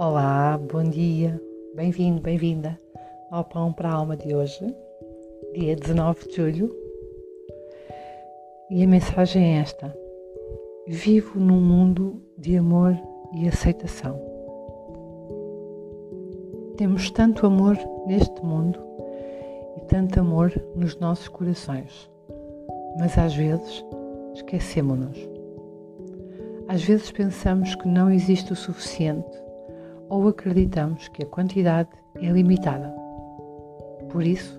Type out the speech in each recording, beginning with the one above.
Olá, bom dia, bem-vindo, bem-vinda ao Pão para a Alma de hoje, dia 19 de julho. E a mensagem é esta: Vivo num mundo de amor e aceitação. Temos tanto amor neste mundo e tanto amor nos nossos corações, mas às vezes esquecemos-nos. Às vezes pensamos que não existe o suficiente ou acreditamos que a quantidade é limitada. Por isso,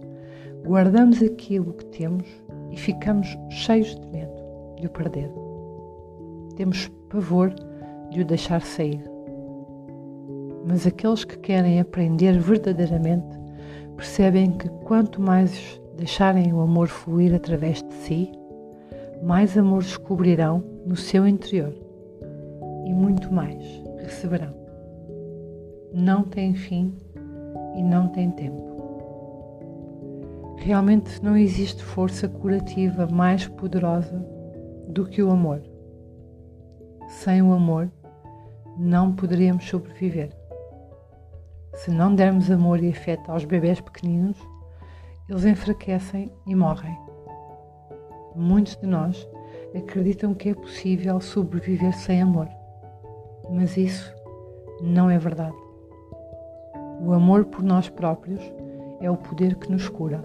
guardamos aquilo que temos e ficamos cheios de medo de o perder. Temos pavor de o deixar sair. Mas aqueles que querem aprender verdadeiramente percebem que quanto mais deixarem o amor fluir através de si, mais amor descobrirão no seu interior e muito mais receberão não tem fim e não tem tempo. Realmente não existe força curativa mais poderosa do que o amor. Sem o amor, não poderíamos sobreviver. Se não dermos amor e afeto aos bebés pequeninos, eles enfraquecem e morrem. Muitos de nós acreditam que é possível sobreviver sem amor, mas isso não é verdade. O amor por nós próprios é o poder que nos cura.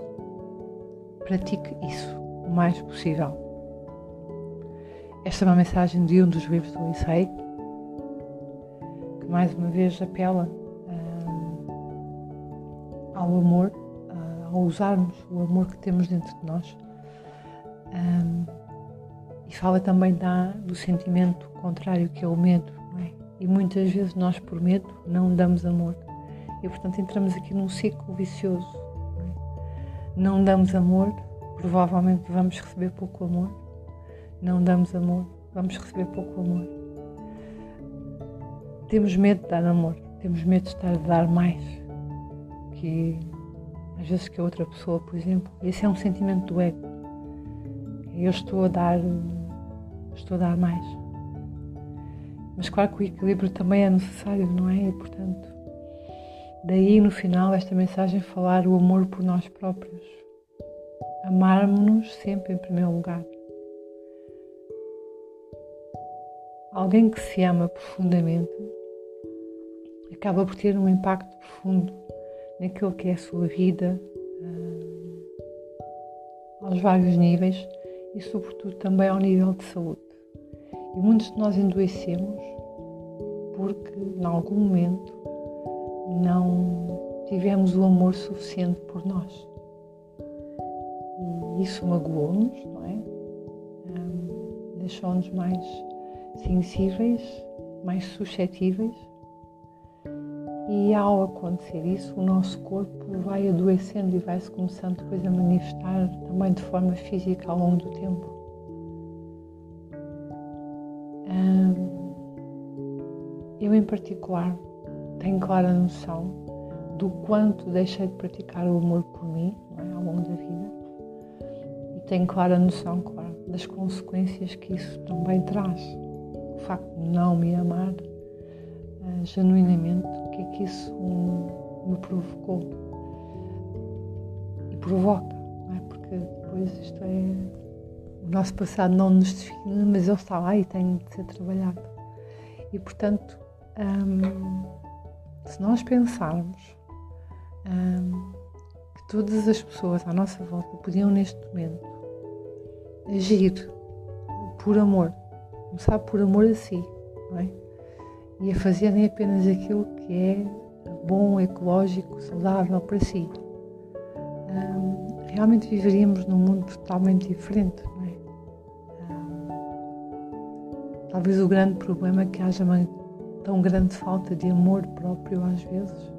Pratique isso o mais possível. Esta é uma mensagem de um dos livros do Licei, que mais uma vez apela uh, ao amor, uh, ao usarmos o amor que temos dentro de nós. Um, e fala também da, do sentimento contrário que é o medo. É? E muitas vezes nós, por medo, não damos amor. E, portanto, entramos aqui num ciclo vicioso. Não, damos amor, provavelmente vamos receber pouco amor. Não damos amor, vamos receber pouco amor. Temos medo de dar amor, temos medo de estar a dar mais que às vezes que a outra pessoa, por exemplo. Esse é um sentimento do ego. Eu estou a dar, estou a dar mais. Mas claro que o equilíbrio também é necessário, não é? E portanto, Daí no final esta mensagem falar o amor por nós próprios. Amarmos-nos sempre em primeiro lugar. Alguém que se ama profundamente acaba por ter um impacto profundo naquilo que é a sua vida, uh, aos vários níveis e, sobretudo, também ao nível de saúde. E muitos de nós endoecemos porque, em algum momento, não tivemos o amor suficiente por nós. E isso magoou-nos, não é? Deixou-nos mais sensíveis, mais suscetíveis. E ao acontecer isso, o nosso corpo vai adoecendo e vai-se começando depois a manifestar também de forma física ao longo do tempo. Eu, em particular, tenho clara noção do quanto deixei de praticar o amor por mim é? ao longo da vida e tenho clara noção, claro, das consequências que isso também traz. O facto de não me amar uh, genuinamente, o que é que isso me provocou e provoca, é? porque depois isto é. O nosso passado não nos define, mas ele está lá e tem de ser trabalhado. E portanto. Um, se nós pensarmos hum, que todas as pessoas à nossa volta podiam neste momento agir por amor, começar por amor a si, não é? E a fazerem apenas aquilo que é bom, ecológico, saudável para si. Hum, realmente viveríamos num mundo totalmente diferente, não é? Hum, talvez o grande problema é que haja tão grande falta de amor próprio às vezes,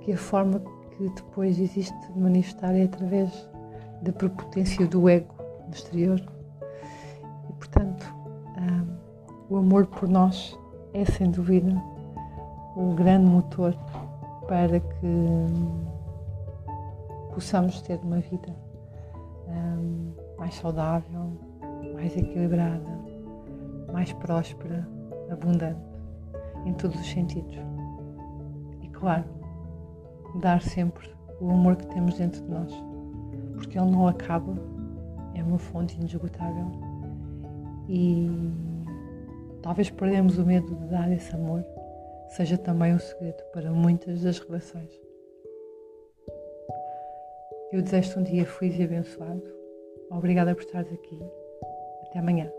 que a forma que depois existe de manifestar é através da prepotência do ego no exterior. E portanto, um, o amor por nós é sem dúvida o grande motor para que possamos ter uma vida um, mais saudável, mais equilibrada, mais próspera, abundante em todos os sentidos. claro, dar sempre o amor que temos dentro de nós, porque ele não acaba, é uma fonte inesgotável e talvez perdemos o medo de dar esse amor seja também um segredo para muitas das relações. Eu desejo-te um dia feliz e abençoado. Obrigada por estares aqui. Até amanhã.